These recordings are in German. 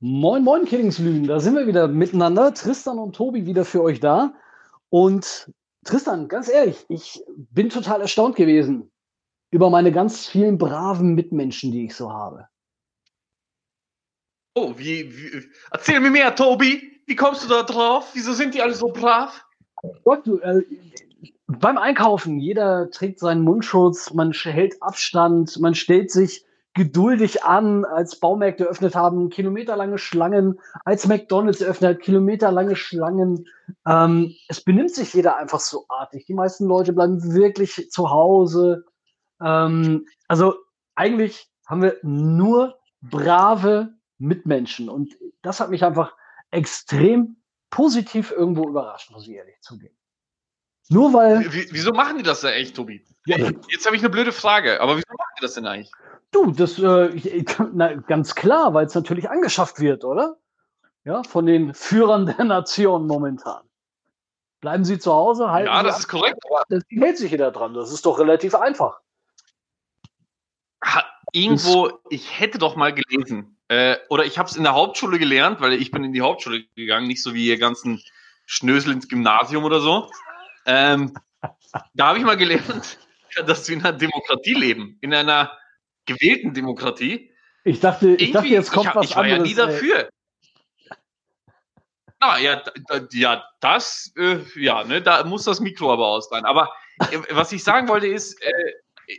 Moin, moin, Killingslügen. Da sind wir wieder miteinander. Tristan und Tobi wieder für euch da. Und Tristan, ganz ehrlich, ich bin total erstaunt gewesen über meine ganz vielen braven Mitmenschen, die ich so habe. Oh, wie, wie erzähl mir mehr, Tobi. Wie kommst du da drauf? Wieso sind die alle so brav? Gott, du, äh, beim Einkaufen, jeder trägt seinen Mundschutz, man hält Abstand, man stellt sich geduldig an, als Baumärkte eröffnet haben, kilometerlange Schlangen, als McDonalds eröffnet hat, kilometerlange Schlangen. Ähm, es benimmt sich jeder einfach so artig. Die meisten Leute bleiben wirklich zu Hause. Ähm, also eigentlich haben wir nur brave Mitmenschen und das hat mich einfach extrem positiv irgendwo überrascht, muss ich ehrlich zugeben. Nur weil. Wie, wieso machen die das da echt, Tobi? Ja, Jetzt habe ich eine blöde Frage, aber wieso machen die das denn eigentlich? Du, das äh, na, ganz klar, weil es natürlich angeschafft wird, oder? Ja, von den Führern der Nation momentan. Bleiben Sie zu Hause, halten Ja, Sie das ab. ist korrekt. Das hält sich jeder dran. Das ist doch relativ einfach. Ha, irgendwo, ich hätte doch mal gelesen, äh, oder ich habe es in der Hauptschule gelernt, weil ich bin in die Hauptschule gegangen, nicht so wie ihr ganzen Schnösel ins Gymnasium oder so. Ähm, da habe ich mal gelernt, dass wir in einer Demokratie leben, in einer gewählten Demokratie. Ich dachte, ich dachte jetzt kommt ich, was ich war anderes. ja nie dafür. Ah, ja, ja, das, äh, ja, ne, da muss das Mikro aber aus sein. Aber äh, was ich sagen wollte ist, äh,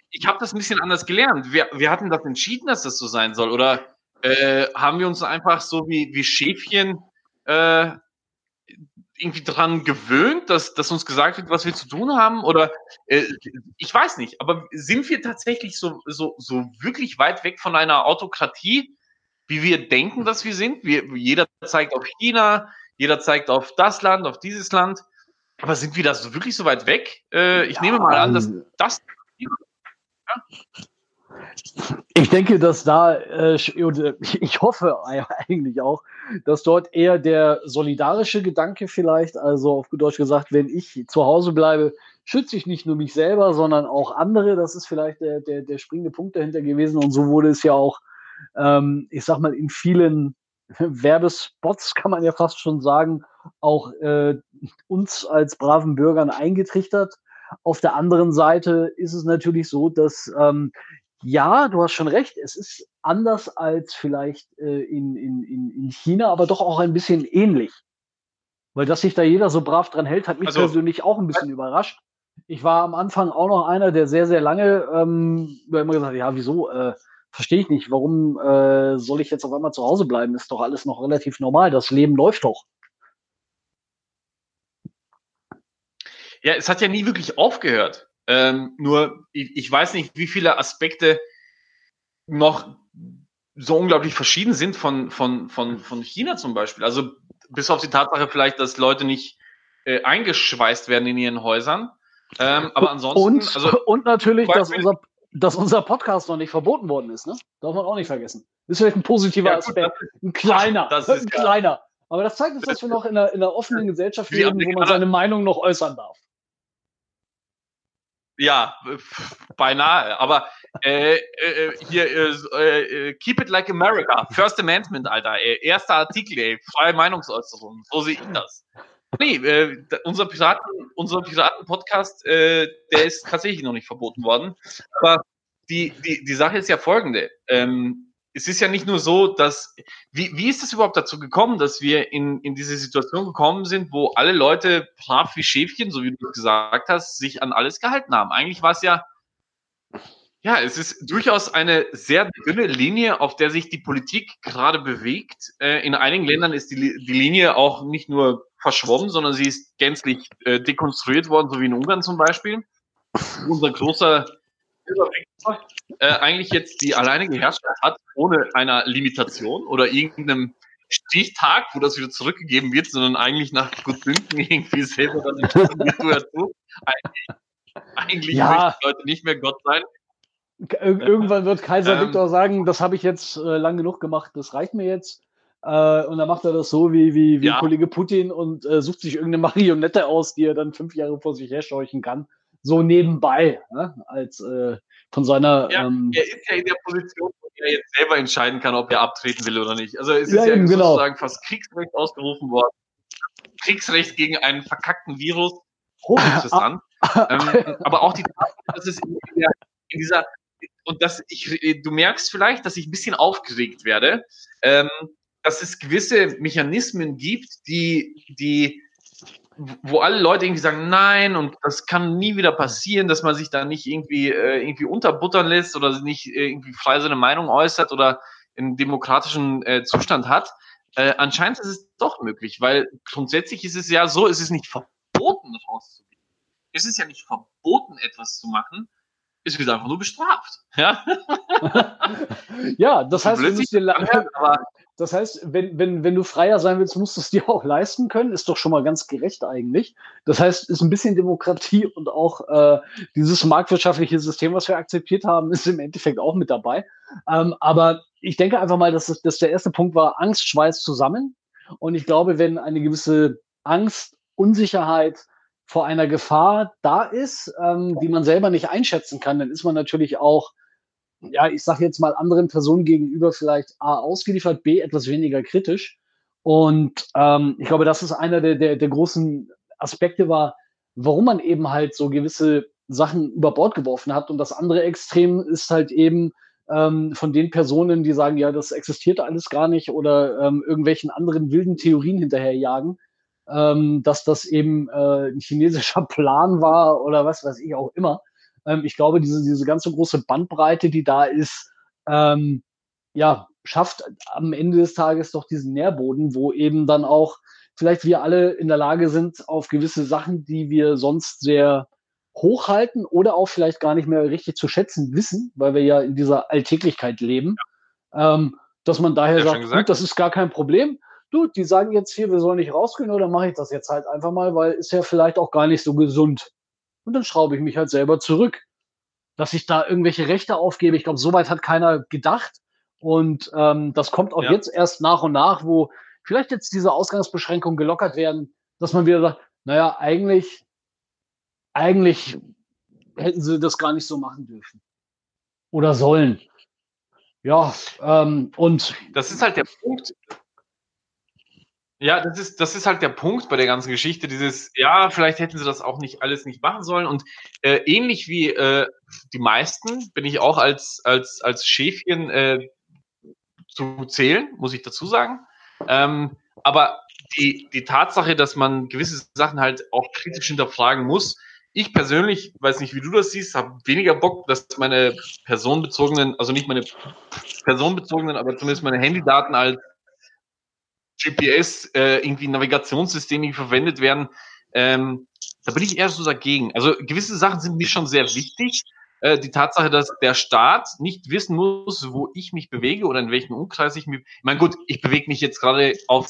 ich habe das ein bisschen anders gelernt. Wir, wir hatten das entschieden, dass das so sein soll. Oder äh, haben wir uns einfach so wie, wie Schäfchen äh, irgendwie dran gewöhnt, dass, dass uns gesagt wird, was wir zu tun haben? Oder äh, ich weiß nicht, aber sind wir tatsächlich so, so, so wirklich weit weg von einer Autokratie, wie wir denken, dass wir sind? Wir, jeder zeigt auf China, jeder zeigt auf das Land, auf dieses Land. Aber sind wir da so wirklich so weit weg? Äh, ich Ja, nehme mal an, dass ähm, das. Ich denke, dass da, äh, äh, ich hoffe eigentlich auch, dass dort eher der solidarische Gedanke vielleicht, also auf Deutsch gesagt, wenn ich zu Hause bleibe, schütze ich nicht nur mich selber, sondern auch andere. Das ist vielleicht der, der, der springende Punkt dahinter gewesen. Und so wurde es ja auch, ähm, ich sag mal, in vielen Werbespots, kann man ja fast schon sagen, auch äh, uns als braven Bürgern eingetrichtert. Auf der anderen Seite ist es natürlich so, dass ähm, ja, du hast schon recht. Es ist anders als vielleicht äh, in, in, in, in China, aber doch auch ein bisschen ähnlich. Weil dass sich da jeder so brav dran hält, hat mich Also- persönlich auch ein bisschen überrascht. Ich war am Anfang auch noch einer, der sehr, sehr lange ähm, immer gesagt hat, ja, wieso, äh, verstehe ich nicht, warum äh, soll ich jetzt auf einmal zu Hause bleiben? Ist doch alles noch relativ normal, das Leben läuft doch. Ja, es hat ja nie wirklich aufgehört. Ähm, nur, ich, ich weiß nicht, wie viele Aspekte noch so unglaublich verschieden sind von, von, von, von China zum Beispiel. Also bis auf die Tatsache vielleicht, dass Leute nicht äh, eingeschweißt werden in ihren Häusern. Ähm, aber ansonsten, Und, also und natürlich, dass unser, dass unser Podcast noch nicht verboten worden ist, ne? Darf man auch nicht vergessen. ist vielleicht ein positiver Ja, Aspekt. Ein kleiner, das ist ein kleiner. Aber das zeigt uns, dass wir noch in einer, in einer offenen Gesellschaft leben, wo man seine Meinung noch äußern darf. Ja, äh, beinahe. Aber äh, äh, hier, äh, äh, keep it like America. First Amendment, Alter. Erster Artikel, ey. Freie Meinungsäußerung. So sehe ich das. Nee, äh, unser Piraten, unser Piraten-Podcast, äh, der ist tatsächlich noch nicht verboten worden. Aber die, die, die Sache ist ja folgende. Ähm, es ist ja nicht nur so, dass, wie, wie ist es überhaupt dazu gekommen, dass wir in, in diese Situation gekommen sind, wo alle Leute brav wie Schäfchen, so wie du gesagt hast, sich an alles gehalten haben? Eigentlich war es ja, ja, es ist durchaus eine sehr dünne Linie, auf der sich die Politik gerade bewegt. Äh, in einigen Ländern ist die, die Linie auch nicht nur verschwommen, sondern sie ist gänzlich äh, dekonstruiert worden, so wie in Ungarn zum Beispiel. Unser großer äh, eigentlich jetzt die alleinige Herrschaft hat, ohne einer Limitation oder irgendeinem Stichtag, wo das wieder zurückgegeben wird, sondern eigentlich nach Gutdünken irgendwie selber dann. Eigentlich, eigentlich Ja. möchten die Leute nicht mehr Gott sein. Ir irgendwann wird Kaiser Ähm, Viktor sagen, das habe ich jetzt äh, lang genug gemacht, das reicht mir jetzt. Äh, und dann macht er das so wie, wie, wie Ja. Kollege Putin und äh, sucht sich irgendeine Marionette aus, die er dann fünf Jahre vor sich herscheuchen kann. So nebenbei, ne? als äh, von seiner Ja, ähm, Er ist ja in der Position, er jetzt selber entscheiden kann, ob er abtreten will oder nicht. Also es Ja, ist ja eben, genau. sozusagen fast Kriegsrecht ausgerufen worden. Kriegsrecht gegen einen verkackten Virus. Ah, Hochinteressant. ähm, aber auch die Tatsache, dass es in, der, in dieser und dass ich, du merkst vielleicht, dass ich ein bisschen aufgeregt werde, ähm, dass es gewisse Mechanismen gibt, die, die, wo alle Leute irgendwie sagen, nein, und das kann nie wieder passieren, dass man sich da nicht irgendwie, äh, irgendwie unterbuttern lässt oder nicht äh, irgendwie frei seine Meinung äußert oder einen demokratischen äh, Zustand hat. Äh, anscheinend ist es doch möglich, weil grundsätzlich ist es ja so, es ist nicht verboten, rauszugehen. Es ist ja nicht verboten, etwas zu machen. Es wird einfach nur bestraft. Ja, Ja, das heißt, Blöd du sich Das heißt, wenn, wenn, wenn du freier sein willst, musst du es dir auch leisten können. Ist doch schon mal ganz gerecht eigentlich. Das heißt, ist ein bisschen Demokratie und auch äh, dieses marktwirtschaftliche System, was wir akzeptiert haben, ist im Endeffekt auch mit dabei. Ähm, aber ich denke einfach mal, dass, es, dass der erste Punkt war, Angst schweißt zusammen. Und ich glaube, wenn eine gewisse Angst, Unsicherheit vor einer Gefahr da ist, ähm, die man selber nicht einschätzen kann, dann ist man natürlich auch ja, ich sage jetzt mal anderen Personen gegenüber vielleicht A ausgeliefert, B etwas weniger kritisch. Und ähm, ich glaube, das ist einer der, der, der großen Aspekte war, warum man eben halt so gewisse Sachen über Bord geworfen hat. Und das andere Extrem ist halt eben ähm, von den Personen, die sagen, ja, das existiert alles gar nicht oder ähm, irgendwelchen anderen wilden Theorien hinterherjagen, ähm, dass das eben äh, ein chinesischer Plan war oder was weiß ich auch immer. Ähm, ich glaube, diese, diese ganze große Bandbreite, die da ist, ähm, ja, schafft am Ende des Tages doch diesen Nährboden, wo eben dann auch vielleicht wir alle in der Lage sind, auf gewisse Sachen, die wir sonst sehr hochhalten oder auch vielleicht gar nicht mehr richtig zu schätzen wissen, weil wir ja in dieser Alltäglichkeit leben, ähm, dass man daher Ja, sagt, gut, das ist gar kein Problem. Du, die sagen jetzt hier, wir sollen nicht rausgehen, oder mache ich das jetzt halt einfach mal, weil ist ja vielleicht auch gar nicht so gesund. Und dann schraube ich mich halt selber zurück. Dass ich da irgendwelche Rechte aufgebe, ich glaube, soweit hat keiner gedacht. Und ähm, das kommt auch Ja. jetzt erst nach und nach, wo vielleicht jetzt diese Ausgangsbeschränkungen gelockert werden, dass man wieder sagt, naja, eigentlich, eigentlich hätten sie das gar nicht so machen dürfen. Oder sollen. Ja, ähm, und das ist halt der Punkt. Ja, das ist, das ist halt der Punkt bei der ganzen Geschichte, dieses, ja, vielleicht hätten sie das auch nicht alles nicht machen sollen. Und äh, ähnlich wie äh, die meisten bin ich auch als, als, als Schäfchen äh, zu zählen, muss ich dazu sagen. Ähm, aber die, die Tatsache, dass man gewisse Sachen halt auch kritisch hinterfragen muss, ich persönlich, weiß nicht, wie du das siehst, habe weniger Bock, dass meine personenbezogenen, also nicht meine personenbezogenen, aber zumindest meine Handydaten als GPS, äh, irgendwie Navigationssysteme verwendet werden. Ähm, da bin ich eher so dagegen. Also gewisse Sachen sind mir schon sehr wichtig. Äh, die Tatsache, dass der Staat nicht wissen muss, wo ich mich bewege oder in welchem Umkreis ich mich. Ich meine, gut, ich bewege mich jetzt gerade auf,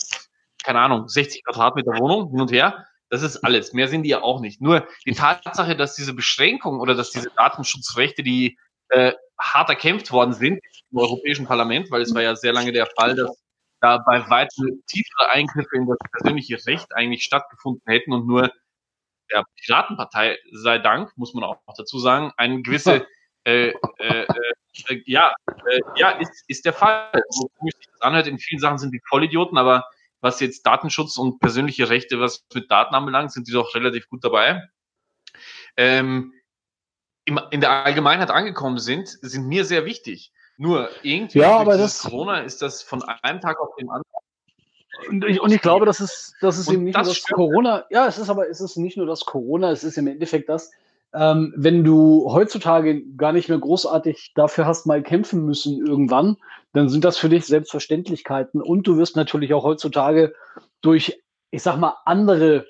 keine Ahnung, 60 Quadratmeter Wohnung hin und her. Das ist alles. Mehr sind die ja auch nicht. Nur die Tatsache, dass diese Beschränkung oder dass diese Datenschutzrechte, die äh, hart erkämpft worden sind im Europäischen Parlament, weil es war ja sehr lange der Fall, dass da bei weitem tiefere Eingriffe in das persönliche Recht eigentlich stattgefunden hätten und nur der Piratenpartei sei Dank, muss man auch dazu sagen, eine gewisse, äh, äh, äh, ja, äh, ja, ist, ist der Fall. So komisch sich das anhört, in vielen Sachen sind die Vollidioten, aber was jetzt Datenschutz und persönliche Rechte, was mit Daten anbelangt, sind die doch relativ gut dabei. Ähm, im, in der Allgemeinheit angekommen sind, sind mir sehr wichtig. Nur irgendwie Ja, aber das- Corona ist das von einem Tag auf den anderen. Und ich, und ich glaube, das ist, das ist Und eben nicht das nur das stimmt. Corona. Ja, es ist aber, es ist nicht nur das Corona, es ist im Endeffekt das, ähm, wenn du heutzutage gar nicht mehr großartig dafür hast, mal kämpfen müssen irgendwann, dann sind das für dich Selbstverständlichkeiten. Und du wirst natürlich auch heutzutage durch, ich sag mal, andere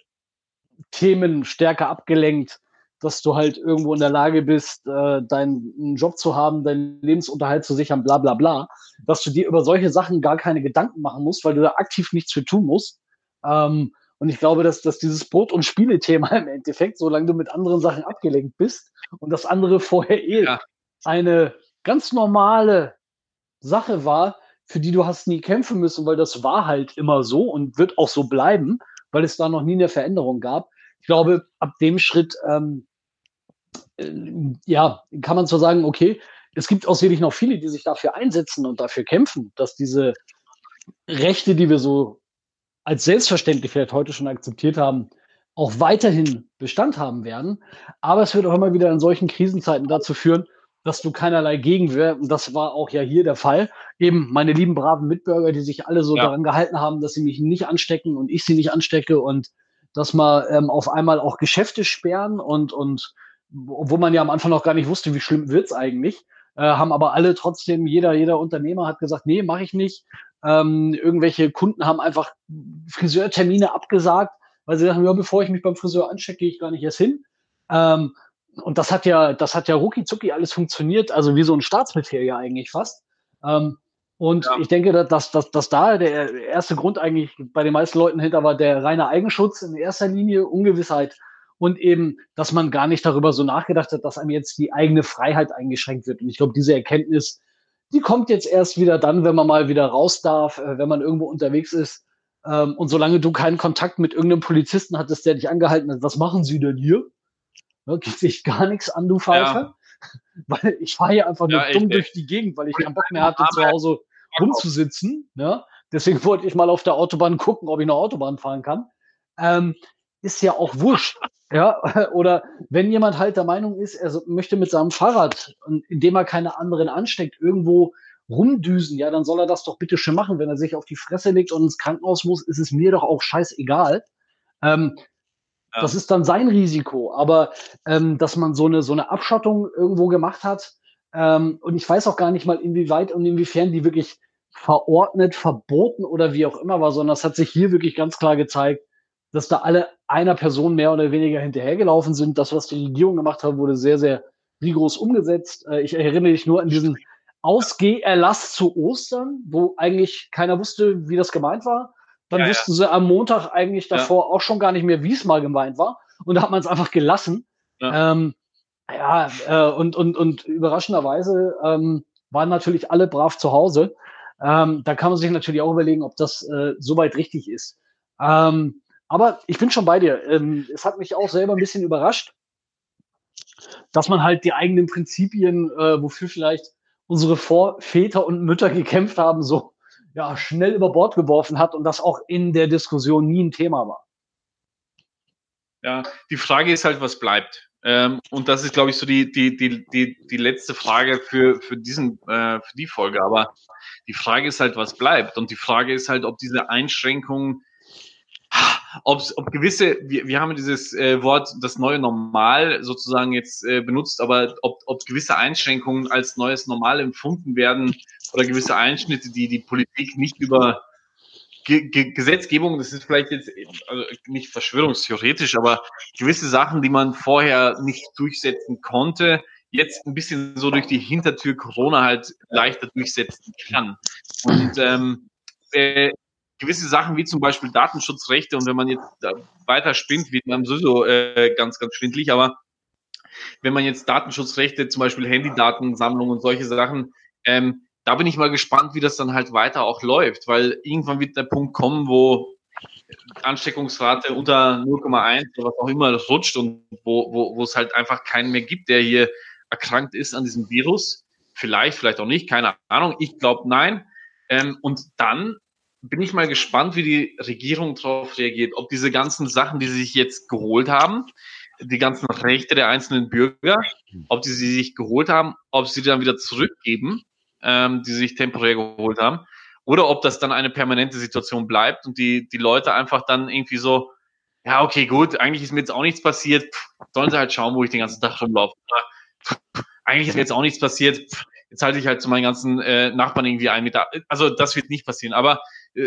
Themen stärker abgelenkt, dass du halt irgendwo in der Lage bist, äh, deinen Job zu haben, deinen Lebensunterhalt zu sichern, bla bla bla, dass du dir über solche Sachen gar keine Gedanken machen musst, weil du da aktiv nichts für tun musst. Ähm, und ich glaube, dass, dass dieses Brot- und Spiele-Thema im Endeffekt, solange du mit anderen Sachen abgelenkt bist und das andere vorher eh Ja. eine ganz normale Sache war, für die du hast nie kämpfen müssen, weil das war halt immer so und wird auch so bleiben, weil es da noch nie eine Veränderung gab. Ich glaube, ab dem Schritt, ähm, äh, ja, kann man zwar sagen, okay, es gibt sicherlich noch viele, die sich dafür einsetzen und dafür kämpfen, dass diese Rechte, die wir so als selbstverständlich vielleicht heute schon akzeptiert haben, auch weiterhin Bestand haben werden. Aber es wird auch immer wieder in solchen Krisenzeiten dazu führen, dass du keinerlei Gegenwehr, und das war auch ja hier der Fall, eben meine lieben braven Mitbürger, die sich alle so ja. daran gehalten haben, dass sie mich nicht anstecken und ich sie nicht anstecke und dass man ähm, auf einmal auch Geschäfte sperren und, und wo man ja am Anfang noch gar nicht wusste, wie schlimm wird's eigentlich, äh, haben aber alle trotzdem, jeder, jeder Unternehmer hat gesagt, nee, mache ich nicht. Ähm, irgendwelche Kunden haben einfach Friseurtermine abgesagt, weil sie sagen, ja, bevor ich mich beim Friseur anstecke, gehe ich gar nicht erst hin. Ähm, und das hat ja, das hat ja rucki zucki alles funktioniert, also wie so ein Staatsbefehl ja eigentlich fast. Ähm, und ja. ich denke, dass, dass, dass da der erste Grund eigentlich bei den meisten Leuten hinter war der reine Eigenschutz in erster Linie, Ungewissheit und eben, dass man gar nicht darüber so nachgedacht hat, dass einem jetzt die eigene Freiheit eingeschränkt wird. Und ich glaube, diese Erkenntnis, die kommt jetzt erst wieder dann, wenn man mal wieder raus darf, äh, wenn man irgendwo unterwegs ist. Ähm, und solange du keinen Kontakt mit irgendeinem Polizisten hattest, der dich angehalten hat, was machen Sie denn hier? Ne, geht sich gar nichts an, du Pfeife. Ja. Weil ich fahre hier einfach nur ja, dumm durch die Gegend, weil ich keinen Bock mehr hatte, zu Hause rumzusitzen. Ne? Deswegen wollte ich mal auf der Autobahn gucken, ob ich noch Autobahn fahren kann. Ähm, ist ja auch wurscht. Ja, oder wenn jemand halt der Meinung ist, er möchte mit seinem Fahrrad, indem er keine anderen ansteckt, irgendwo rumdüsen, ja, dann soll er das doch bitte schön machen. Wenn er sich auf die Fresse legt und ins Krankenhaus muss, ist es mir doch auch scheißegal. Ähm, ja. Das ist dann sein Risiko. Aber ähm, dass man so eine, so eine Abschottung irgendwo gemacht hat, ähm, und ich weiß auch gar nicht mal, inwieweit und inwiefern die wirklich verordnet, verboten oder wie auch immer war, sondern das hat sich hier wirklich ganz klar gezeigt, dass da alle einer Person mehr oder weniger hinterhergelaufen sind. Das, was die Regierung gemacht hat, wurde sehr, sehr rigoros umgesetzt. Äh, ich erinnere mich nur an diesen Ausgeherlass zu Ostern, wo eigentlich keiner wusste, wie das gemeint war. Dann ja, wussten ja. sie am Montag eigentlich davor ja. auch schon gar nicht mehr, wie es mal gemeint war. Und da hat man es einfach gelassen. Ja, ähm, äh, und, und, und überraschenderweise ähm, waren natürlich alle brav zu Hause. Ähm, da kann man sich natürlich auch überlegen, ob das äh, soweit richtig ist. Ähm, aber ich bin schon bei dir. Ähm, es hat mich auch selber ein bisschen überrascht, dass man halt die eigenen Prinzipien, äh, wofür vielleicht unsere Vorväter und Mütter gekämpft haben, so ja, schnell über Bord geworfen hat und das auch in der Diskussion nie ein Thema war. Ja, die Frage ist halt, was bleibt. Ähm, und das ist, glaube ich, so die, die, die, die, die letzte Frage für, für, diesen, äh, für die Folge. Aber die Frage ist halt, was bleibt. Und die Frage ist halt, ob diese Einschränkungen ob, ob gewisse, wir, wir haben dieses äh, Wort das neue Normal sozusagen jetzt äh, benutzt, aber ob, ob gewisse Einschränkungen als neues Normal empfunden werden oder gewisse Einschnitte, die die Politik nicht über Ge Ge Gesetzgebung, das ist vielleicht jetzt also nicht verschwörungstheoretisch, aber gewisse Sachen, die man vorher nicht durchsetzen konnte, jetzt ein bisschen so durch die Hintertür Corona halt leichter durchsetzen kann. Und ähm, äh, gewisse Sachen wie zum Beispiel Datenschutzrechte und wenn man jetzt weiter spinnt, wird man sowieso äh, ganz, ganz schwindlig, aber wenn man jetzt Datenschutzrechte, zum Beispiel Handydatensammlung und solche Sachen, ähm, da bin ich mal gespannt, wie das dann halt weiter auch läuft, weil irgendwann wird der Punkt kommen, wo Ansteckungsrate unter 0,1 oder was auch immer rutscht und wo, wo, wo es halt einfach keinen mehr gibt, der hier erkrankt ist an diesem Virus. Vielleicht, vielleicht auch nicht, keine Ahnung. Ich glaube nein. Ähm, und dann bin ich mal gespannt, wie die Regierung darauf reagiert, ob diese ganzen Sachen, die sie sich jetzt geholt haben, die ganzen Rechte der einzelnen Bürger, ob die sie sich geholt haben, ob sie die dann wieder zurückgeben, ähm, die sie sich temporär geholt haben, oder ob das dann eine permanente Situation bleibt und die, die Leute einfach dann irgendwie so, ja, okay, gut, eigentlich ist mir jetzt auch nichts passiert, Pff, sollen sie halt schauen, wo ich den ganzen Tag rumlaufe. Pff, eigentlich ist mir jetzt auch nichts passiert, Pff, jetzt halte ich halt zu meinen ganzen äh, Nachbarn irgendwie ein Meter. Also das wird nicht passieren, aber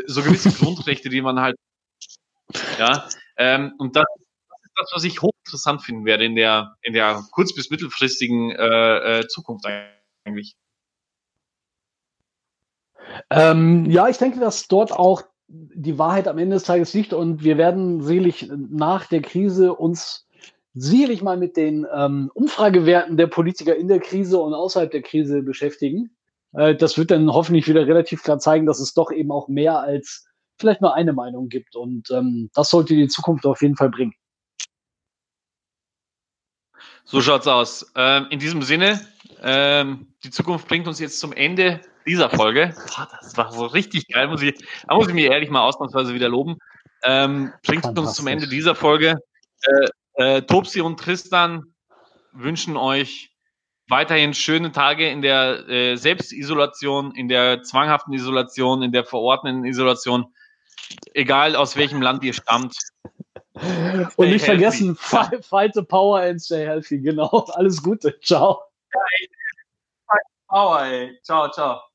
so gewisse Grundrechte, die man halt, ja, ähm, und das, das ist das, was ich hochinteressant finden werde in der, in der kurz- bis mittelfristigen äh, äh, Zukunft eigentlich. Ähm, ja, ich denke, dass dort auch die Wahrheit am Ende des Tages liegt und wir werden sicherlich nach der Krise uns sicherlich mal mit den ähm, Umfragewerten der Politiker in der Krise und außerhalb der Krise beschäftigen. Äh, das wird dann hoffentlich wieder relativ klar zeigen, dass es doch eben auch mehr als vielleicht nur eine Meinung gibt. Und ähm, das sollte die Zukunft auf jeden Fall bringen. So schaut's aus. Ähm, in diesem Sinne, Ähm, die Zukunft bringt uns jetzt zum Ende dieser Folge. Boah, das war so richtig geil. Muss ich, da muss ich mir ehrlich mal ausnahmsweise wieder loben. Ähm, bringt uns zum Ende dieser Folge. Äh, äh, Topsi und Tristan wünschen euch weiterhin schöne Tage in der äh, Selbstisolation, in der zwanghaften Isolation, in der verordneten Isolation, egal aus welchem Land ihr stammt. Und nicht vergessen, fight, fight the power and stay healthy. Genau. Alles Gute. Ciao. Fight the power, ey. Ciao, ciao.